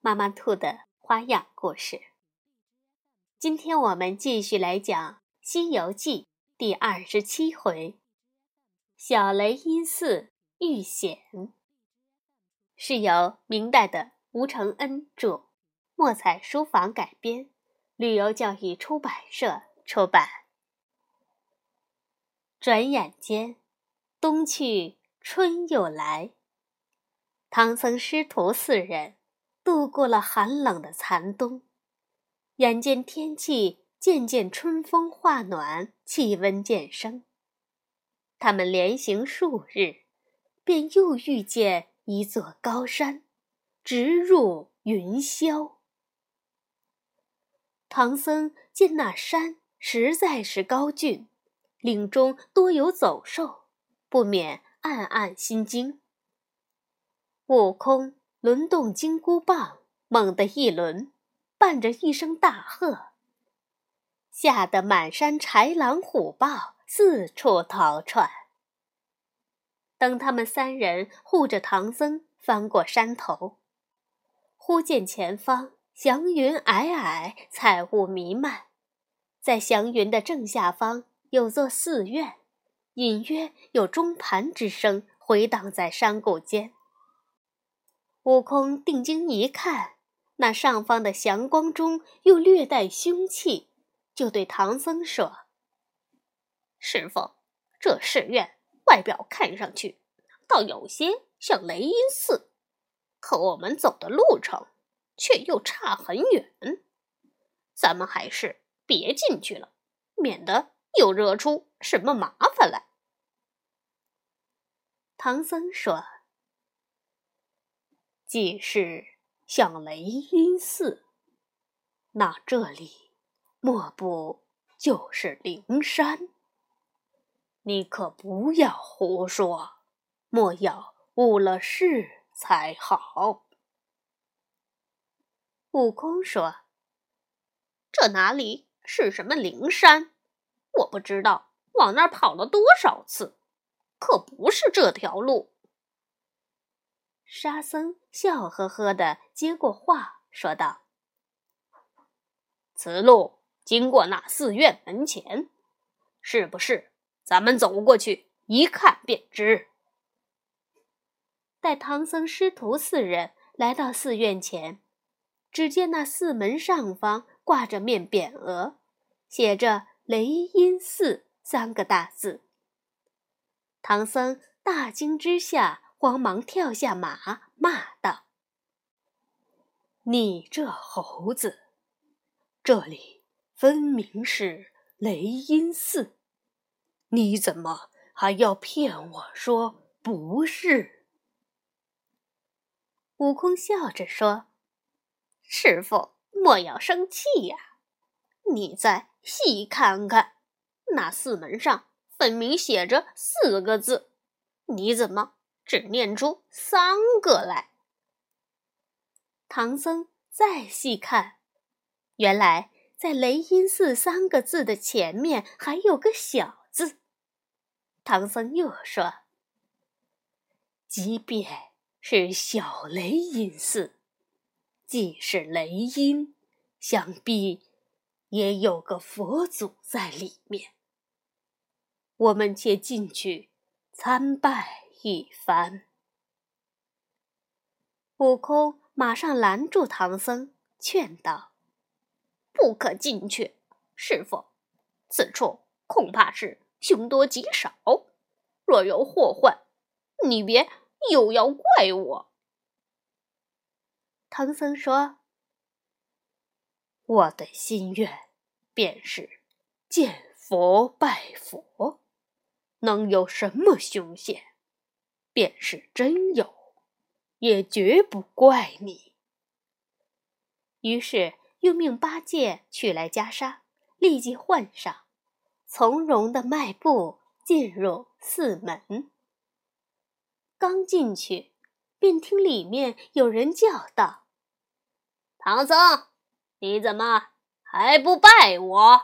妈妈兔的花样故事。今天我们继续来讲《西游记》第二十七回《小雷音寺遇险》，是由明代的吴承恩著，墨彩书房改编，旅游教育出版社出版。转眼间，冬去春又来，唐僧师徒四人。度过了寒冷的残冬，眼见天气渐渐春风化暖，气温渐升，他们连行数日，便又遇见一座高山，直入云霄。唐僧见那山实在是高峻，岭中多有走兽，不免暗暗心惊。悟空。轮动金箍棒，猛地一轮，伴着一声大喝，吓得满山豺狼虎豹四处逃窜。等他们三人护着唐僧翻过山头，忽见前方祥云霭霭，彩雾弥漫，在祥云的正下方有座寺院，隐约有钟盘之声回荡在山谷间。悟空定睛一看，那上方的祥光中又略带凶气，就对唐僧说：“师傅，这寺院外表看上去倒有些像雷音寺，可我们走的路程却又差很远，咱们还是别进去了，免得又惹出什么麻烦来。”唐僧说。既是像雷音寺，那这里莫不就是灵山？你可不要胡说，莫要误了事才好。悟空说：“这哪里是什么灵山？我不知道往那儿跑了多少次，可不是这条路。”沙僧笑呵呵的接过话，说道：“此路经过那寺院门前，是不是？咱们走过去一看便知。”待唐僧师徒四人来到寺院前，只见那寺门上方挂着面匾额，写着“雷音寺”三个大字。唐僧大惊之下。慌忙跳下马，骂道：“你这猴子，这里分明是雷音寺，你怎么还要骗我说不是？”悟空笑着说：“师傅莫要生气呀，你再细看看，那寺门上分明写着四个字，你怎么？”只念出三个来。唐僧再细看，原来在“雷音寺”三个字的前面还有个小字。唐僧又说：“即便是小雷音寺，既是雷音，想必也有个佛祖在里面。我们且进去参拜。”一番，悟空马上拦住唐僧，劝道：“不可进去，师傅，此处恐怕是凶多吉少，若有祸患，你别又要怪我。”唐僧说：“我的心愿便是见佛拜佛，能有什么凶险？”便是真有，也绝不怪你。于是又命八戒取来袈裟，立即换上，从容的迈步进入寺门。刚进去，便听里面有人叫道：“唐僧，你怎么还不拜我？”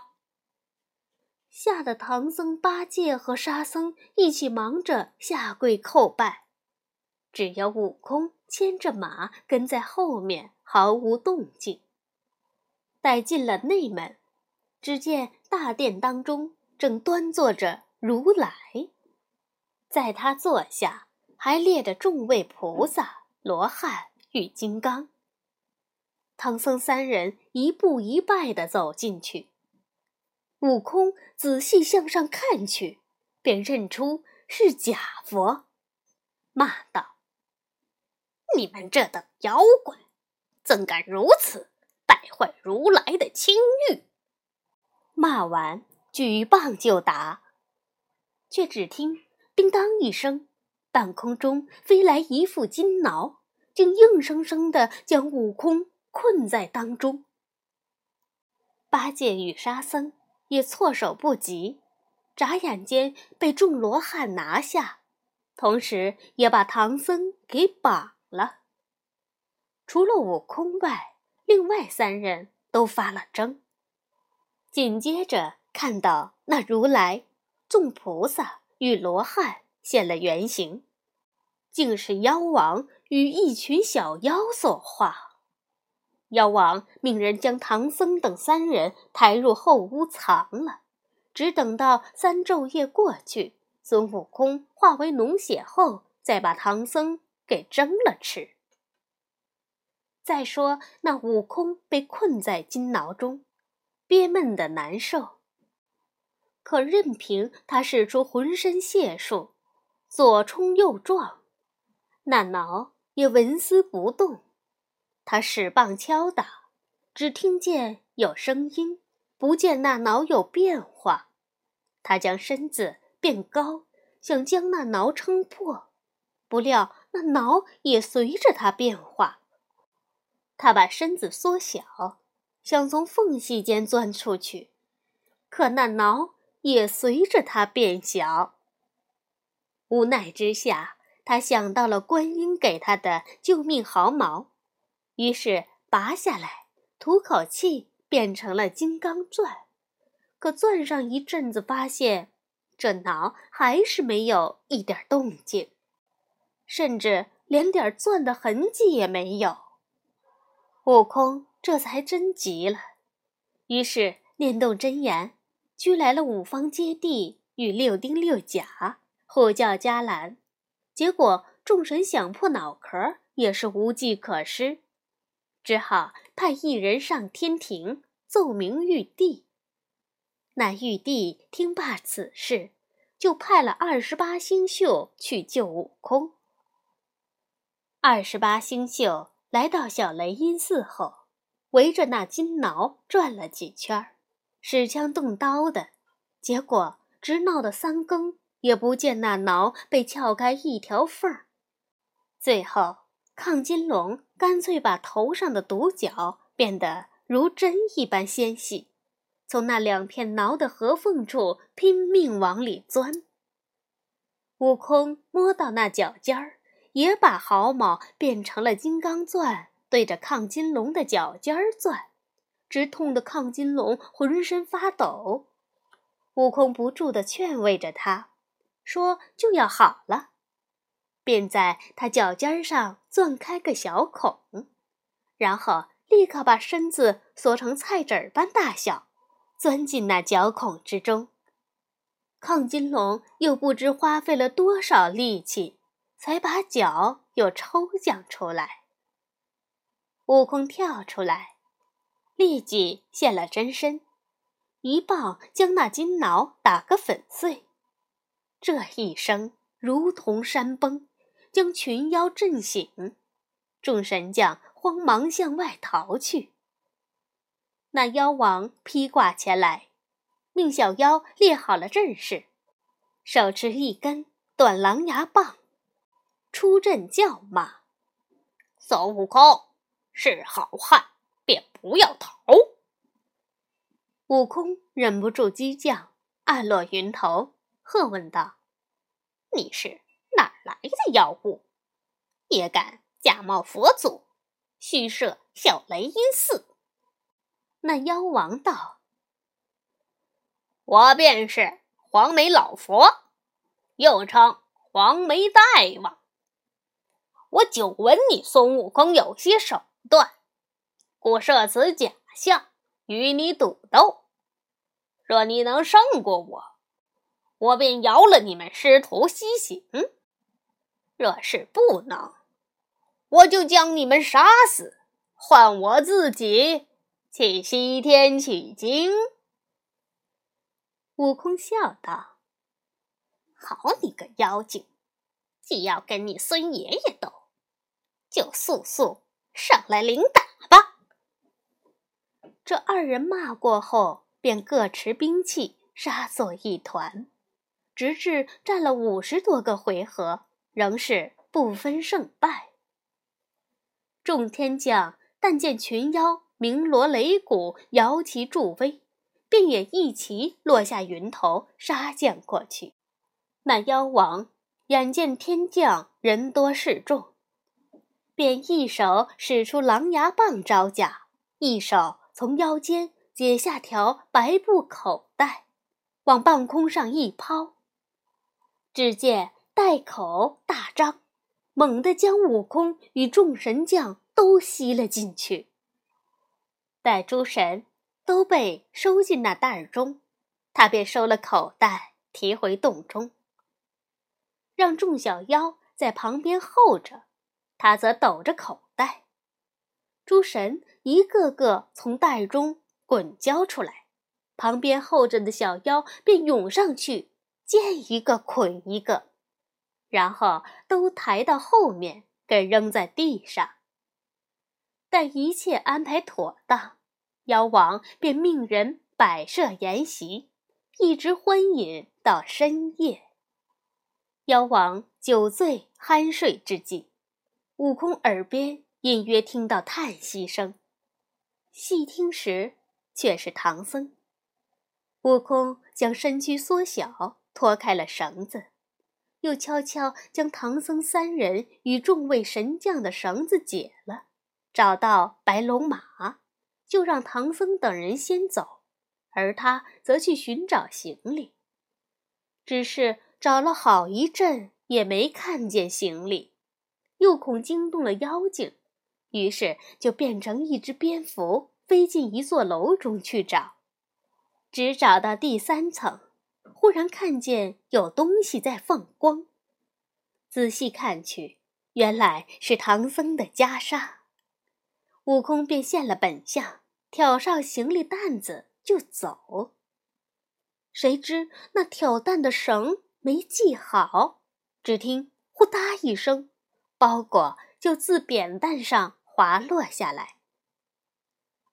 吓得唐僧、八戒和沙僧一起忙着下跪叩拜，只有悟空牵着马跟在后面，毫无动静。待进了内门，只见大殿当中正端坐着如来，在他坐下还列着众位菩萨、罗汉与金刚。唐僧三人一步一拜地走进去。悟空仔细向上看去，便认出是假佛，骂道：“你们这等妖怪，怎敢如此败坏如来的清誉！”骂完，举棒就打，却只听“叮当”一声，半空中飞来一副金挠，竟硬生生的将悟空困在当中。八戒与沙僧。也措手不及，眨眼间被众罗汉拿下，同时也把唐僧给绑了。除了悟空外，另外三人都发了怔。紧接着看到那如来、众菩萨与罗汉现了原形，竟是妖王与一群小妖所化。妖王命人将唐僧等三人抬入后屋藏了，只等到三昼夜过去，孙悟空化为脓血后，再把唐僧给蒸了吃。再说那悟空被困在金牢中，憋闷的难受，可任凭他使出浑身解数，左冲右撞，那挠也纹丝不动。他使棒敲打，只听见有声音，不见那挠有变化。他将身子变高，想将那挠撑破，不料那挠也随着他变化。他把身子缩小，想从缝隙间钻出去，可那挠也随着他变小。无奈之下，他想到了观音给他的救命毫毛。于是拔下来，吐口气，变成了金刚钻。可钻上一阵子，发现这挠还是没有一点动静，甚至连点钻的痕迹也没有。悟空这才真急了，于是念动真言，拘来了五方揭谛与六丁六甲，呼叫伽蓝。结果众神想破脑壳，也是无计可施。只好派一人上天庭奏明玉帝。那玉帝听罢此事，就派了二十八星宿去救悟空。二十八星宿来到小雷音寺后，围着那金挠转了几圈，使枪动刀的，结果直闹到三更，也不见那挠被撬开一条缝儿。最后。亢金龙干脆把头上的独角变得如针一般纤细，从那两片挠的合缝处拼命往里钻。悟空摸到那脚尖儿，也把毫毛变成了金刚钻，对着亢金龙的脚尖儿钻，直痛得亢金龙浑身发抖。悟空不住地劝慰着他，说：“就要好了。”便在他脚尖上钻开个小孔，然后立刻把身子缩成菜籽儿般大小，钻进那脚孔之中。亢金龙又不知花费了多少力气，才把脚又抽将出来。悟空跳出来，立即现了真身，一棒将那金挠打个粉碎。这一声如同山崩。将群妖震醒，众神将慌忙向外逃去。那妖王披挂前来，命小妖列好了阵势，手持一根短狼牙棒，出阵叫骂：“孙悟空是好汉，便不要逃。悟空忍不住激将，按落云头，喝问道：“你是来的妖物，也敢假冒佛祖，虚设小雷音寺？”那妖王道：“我便是黄眉老佛，又称黄眉大王。我久闻你孙悟空有些手段，故设此假象与你赌斗。若你能胜过我，我便饶了你们师徒西行；若是不能，我就将你们杀死，换我自己。”去西天取经。悟空笑道：“好你个妖精，既要跟你孙爷爷斗，就速速上来领打吧！”这二人骂过后，便各持兵器，杀作一团，直至战了五十多个回合，仍是不分胜败。众天将但见群妖。鸣锣擂鼓，摇旗助威，便也一齐落下云头，杀将过去。那妖王眼见天将人多势众，便一手使出狼牙棒招架，一手从腰间解下条白布口袋，往半空上一抛，只见袋口大张，猛地将悟空与众神将都吸了进去。待诸神都被收进那袋中，他便收了口袋，提回洞中，让众小妖在旁边候着，他则抖着口袋。诸神一个个从袋中滚交出来，旁边候着的小妖便涌上去，见一个捆一个，然后都抬到后面，给扔在地上。待一切安排妥当，妖王便命人摆设筵席，一直欢饮到深夜。妖王酒醉酣睡之际，悟空耳边隐约听到叹息声，细听时却是唐僧。悟空将身躯缩小，脱开了绳子，又悄悄将唐僧三人与众位神将的绳子解了。找到白龙马，就让唐僧等人先走，而他则去寻找行李。只是找了好一阵，也没看见行李，又恐惊动了妖精，于是就变成一只蝙蝠，飞进一座楼中去找。只找到第三层，忽然看见有东西在放光，仔细看去，原来是唐僧的袈裟。悟空便现了本相，挑上行李担子就走。谁知那挑担的绳没系好，只听“呼嗒”一声，包裹就自扁担上滑落下来。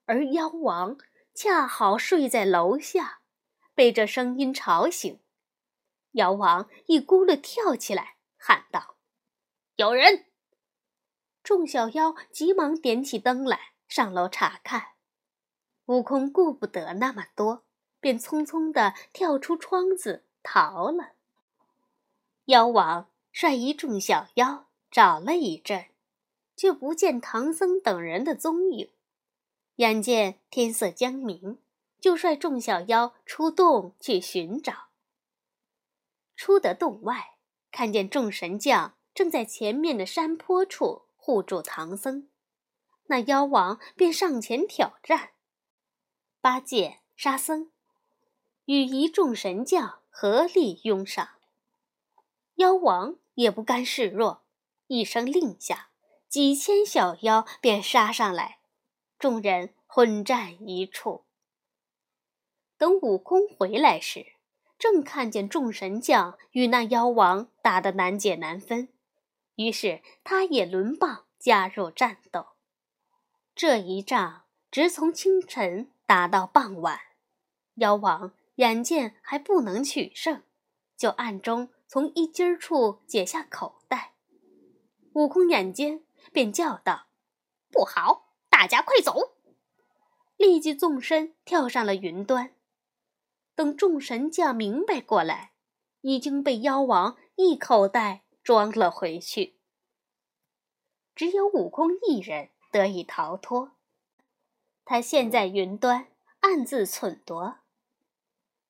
而妖王恰好睡在楼下，被这声音吵醒。妖王一咕噜跳起来，喊道：“有人！”众小妖急忙点起灯来，上楼查看。悟空顾不得那么多，便匆匆地跳出窗子逃了。妖王率一众小妖找了一阵，却不见唐僧等人的踪影。眼见天色将明，就率众小妖出洞去寻找。出得洞外，看见众神将正在前面的山坡处。护住唐僧，那妖王便上前挑战，八戒、沙僧与一众神将合力拥上。妖王也不甘示弱，一声令下，几千小妖便杀上来，众人混战一处。等悟空回来时，正看见众神将与那妖王打得难解难分。于是他也抡棒加入战斗。这一仗直从清晨打到傍晚，妖王眼见还不能取胜，就暗中从衣襟处解下口袋。悟空眼尖，便叫道：“不好，大家快走！立即纵身跳上了云端。等众神将明白过来，已经被妖王一口袋装了回去。只有悟空一人得以逃脱。他现在云端暗自忖度：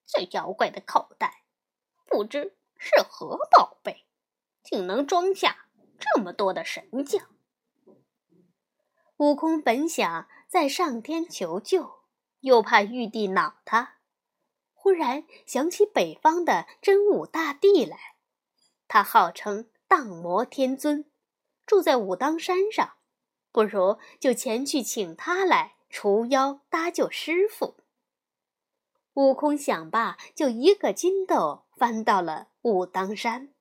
这妖怪的口袋，不知是何宝贝，竟能装下这么多的神将。悟空本想再上天求救，又怕玉帝恼他。忽然想起北方的真武大帝来，他号称荡魔天尊，住在武当山上，不如就前去请他来除妖搭救师傅。悟空想罢，就一个筋斗翻到了武当山，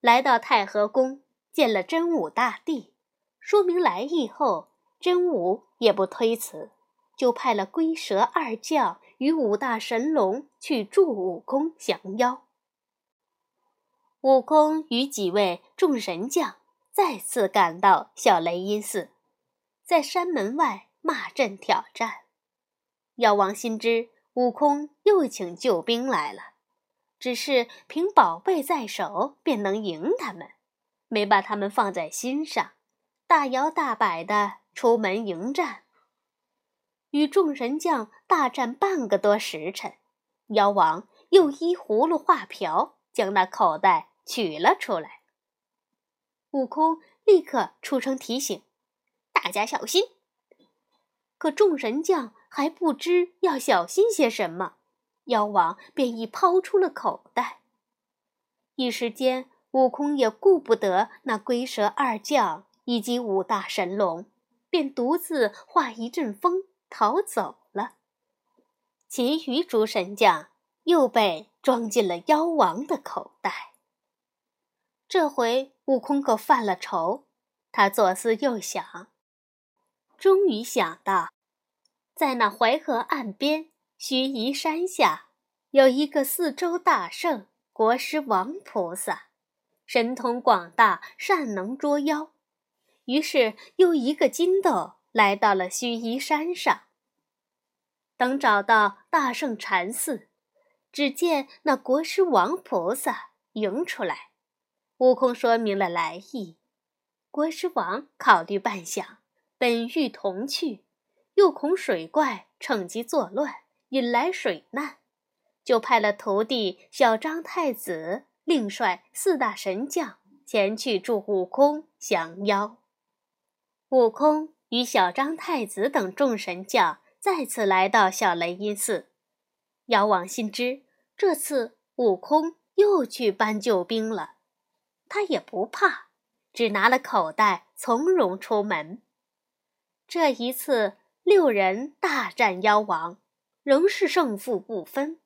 来到太和宫，见了真武大帝，说明来意后，真武也不推辞，就派了龟蛇二将。与五大神龙去助悟空降妖。悟空与几位众神将再次赶到小雷音寺，在山门外骂阵挑战。妖王心知悟空又请救兵来了，只是凭宝贝在手便能赢他们，没把他们放在心上，大摇大摆的出门迎战。与众神将大战半个多时辰，妖王又依葫芦画瓢，将那口袋取了出来。悟空立刻出声提醒大家小心。可众神将还不知要小心些什么，妖王便已抛出了口袋。一时间，悟空也顾不得那龟蛇二将以及五大神龙，便独自化一阵风。逃走了，其余诸神将又被装进了妖王的口袋。这回悟空可犯了愁，他左思右想，终于想到，在那淮河岸边须弥山下，有一个四周大圣国师王菩萨，神通广大，善能捉妖。于是又一个筋斗。来到了须弥山上。等找到大圣禅寺，只见那国师王菩萨迎出来。悟空说明了来意，国师王考虑半晌，本欲同去，又恐水怪趁机作乱，引来水难，就派了徒弟小张太子，另率四大神将前去助悟空降妖。悟空。与小张太子等众神将再次来到小雷音寺，妖王心知这次悟空又去搬救兵了，他也不怕，只拿了口袋从容出门。这一次六人大战妖王，仍是胜负不分。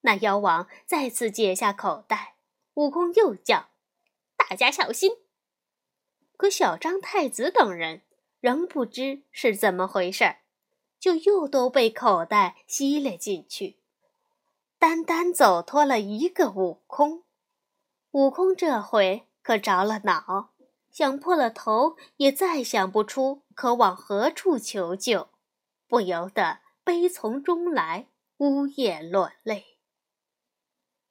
那妖王再次解下口袋，悟空又叫：“大家小心！”可小张太子等人。仍不知是怎么回事儿，就又都被口袋吸了进去，单单走脱了一个悟空。悟空这回可着了恼，想破了头也再想不出可往何处求救，不由得悲从中来，呜咽落泪。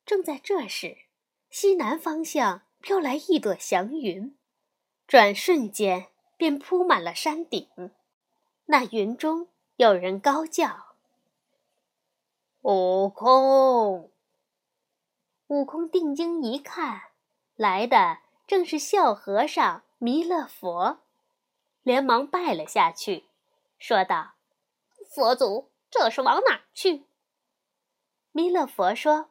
正在这时，西南方向飘来一朵祥云，转瞬间。便铺满了山顶，那云中有人高叫：“悟空！”悟空定睛一看，来的正是笑和尚弥勒佛，连忙拜了下去，说道：“佛祖，这是往哪去？”弥勒佛说：“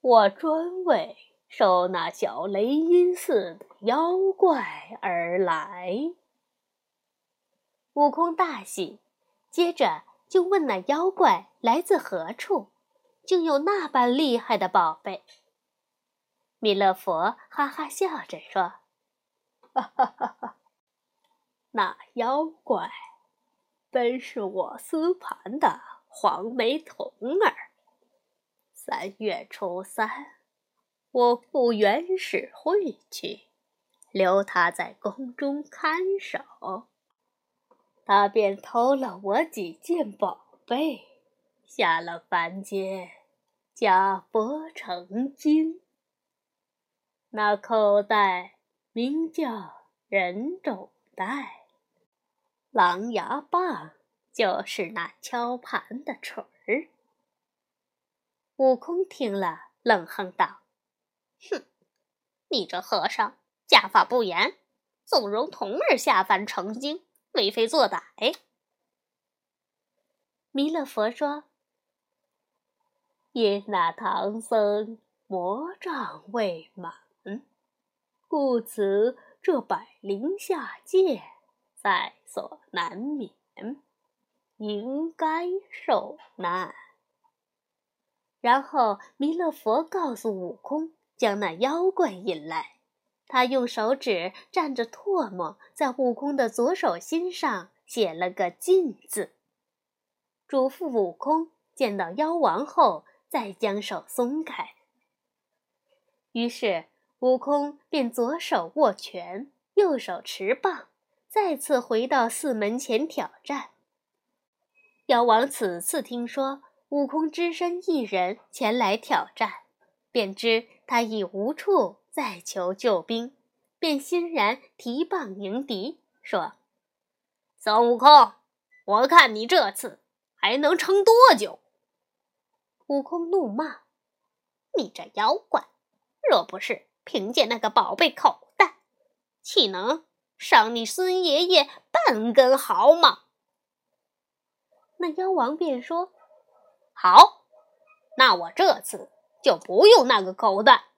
我专为……”收那小雷音寺的妖怪而来。悟空大喜，接着就问那妖怪来自何处，竟有那般厉害的宝贝。弥勒佛哈哈笑着说：“哈哈哈哈，那妖怪本是我司盘的黄眉童儿。三月初三。”我赴元始会去，留他在宫中看守。他便偷了我几件宝贝，下了凡间，假佛成精。那口袋名叫人种袋，狼牙棒就是那敲盘的锤儿。悟空听了，冷哼道：“哼，你这和尚家法不严，纵容童儿下凡成精，为非作歹。”弥勒佛说：“因那唐僧魔障未满。”故此，这百灵下界在所难免，应该受难。然后，弥勒佛告诉悟空，将那妖怪引来。他用手指蘸着唾沫，在悟空的左手心上写了个“禁”字，嘱咐悟空见到妖王后再将手松开。于是。悟空便左手握拳，右手持棒，再次回到寺门前挑战。妖王此次听说悟空只身一人前来挑战，便知他已无处再求救兵，便欣然提棒迎敌，说：“孙悟空，我看你这次还能撑多久？”悟空怒骂：“你这妖怪，若不是……”凭借那个宝贝口袋，岂能伤你孙爷爷半根毫毛？那妖王便说：“好，那我这次就不用那个口袋，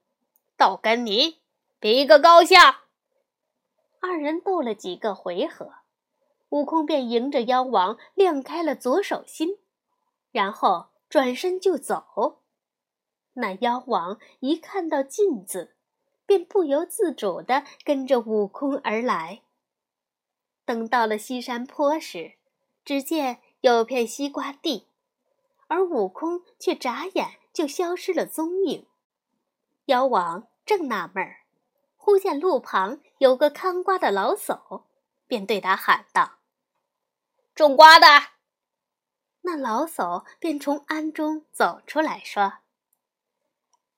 倒跟你比个高下。”二人斗了几个回合，悟空便迎着妖王亮开了左手心，然后转身就走。那妖王一看到镜子。便不由自主地跟着悟空而来。等到了西山坡时，只见有片西瓜地，而悟空却眨眼就消失了踪影。妖王正纳闷儿，忽见路旁有个看瓜的老叟，便对他喊道：“种瓜的。”那老叟便从庵中走出来说：“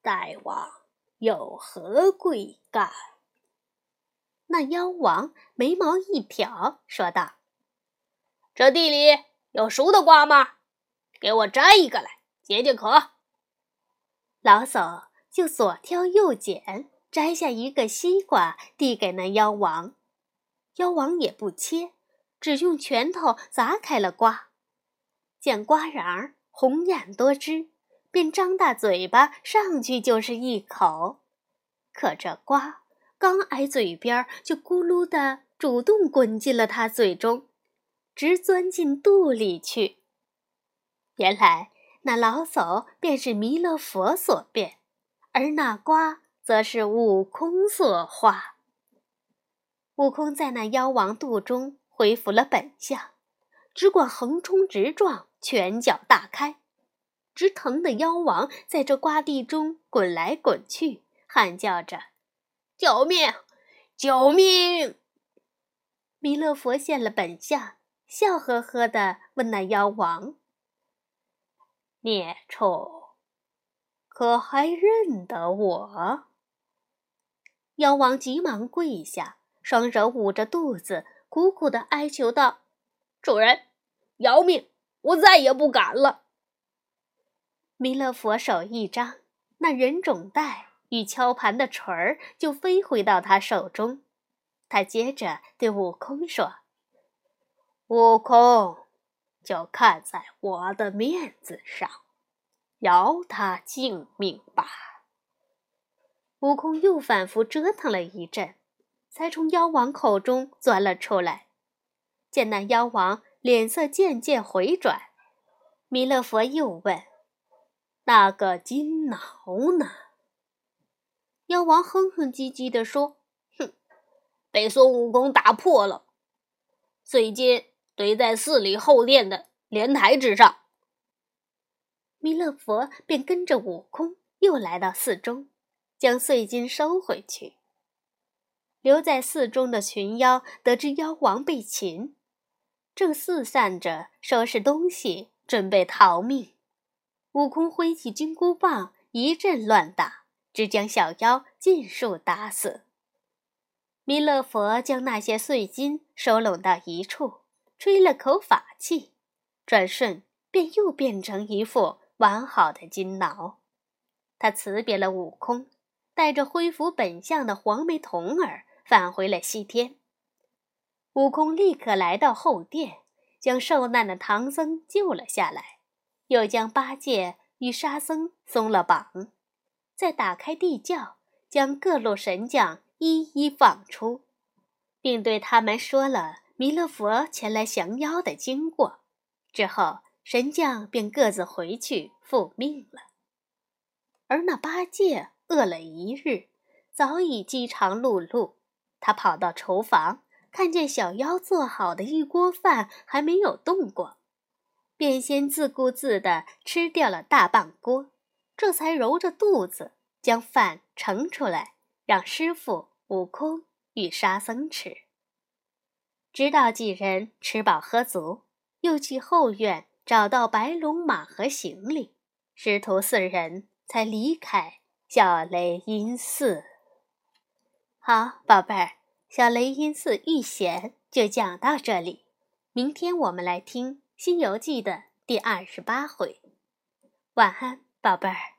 大王。”有何贵干？那妖王眉毛一挑，说道：“这地里有熟的瓜吗？给我摘一个来解解渴。”老叟就左挑右拣，摘下一个西瓜，递给那妖王。妖王也不切，只用拳头砸开了瓜，见瓜瓤红艳多汁。便张大嘴巴上去就是一口，可这瓜刚挨嘴边，就咕噜的主动滚进了他嘴中，直钻进肚里去。原来那老叟便是弥勒佛所变，而那瓜则是悟空所化。悟空在那妖王肚中恢复了本相，只管横冲直撞，拳脚大开。直疼的妖王在这瓜地中滚来滚去，喊叫着：“救命！救命！”弥勒佛现了本相，笑呵呵地问那妖王：“孽畜，可还认得我？”妖王急忙跪下，双手捂着肚子，苦苦的哀求道：“主人，饶命！我再也不敢了。”弥勒佛手一张，那人种袋与敲盘的锤儿就飞回到他手中。他接着对悟空说：“悟空，就看在我的面子上，饶他性命吧。”悟空又反复折腾了一阵，才从妖王口中钻了出来。见那妖王脸色渐渐回转，弥勒佛又问。那个金挠呢？妖王哼哼唧唧地说：“哼，被孙悟空打破了，碎金堆在寺里后殿的莲台之上。”弥勒佛便跟着悟空又来到寺中，将碎金收回去。留在寺中的群妖得知妖王被擒，正四散着收拾东西，准备逃命。悟空挥起金箍棒，一阵乱打，只将小妖尽数打死。弥勒佛将那些碎金收拢到一处，吹了口法气，转瞬便又变成一副完好的金挠。他辞别了悟空，带着恢复本相的黄眉童儿返回了西天。悟空立刻来到后殿，将受难的唐僧救了下来。又将八戒与沙僧松了绑，再打开地窖，将各路神将一一放出，并对他们说了弥勒佛前来降妖的经过。之后，神将便各自回去复命了。而那八戒饿了一日，早已饥肠辘辘。他跑到厨房，看见小妖做好的一锅饭还没有动过。便先自顾自地吃掉了大半锅，这才揉着肚子将饭盛出来，让师傅、悟空与沙僧吃。直到几人吃饱喝足，又去后院找到白龙马和行李，师徒四人才离开小雷音寺。好，宝贝儿，小雷音寺遇险就讲到这里，明天我们来听。《西游记》的第二十八回，晚安，宝贝儿。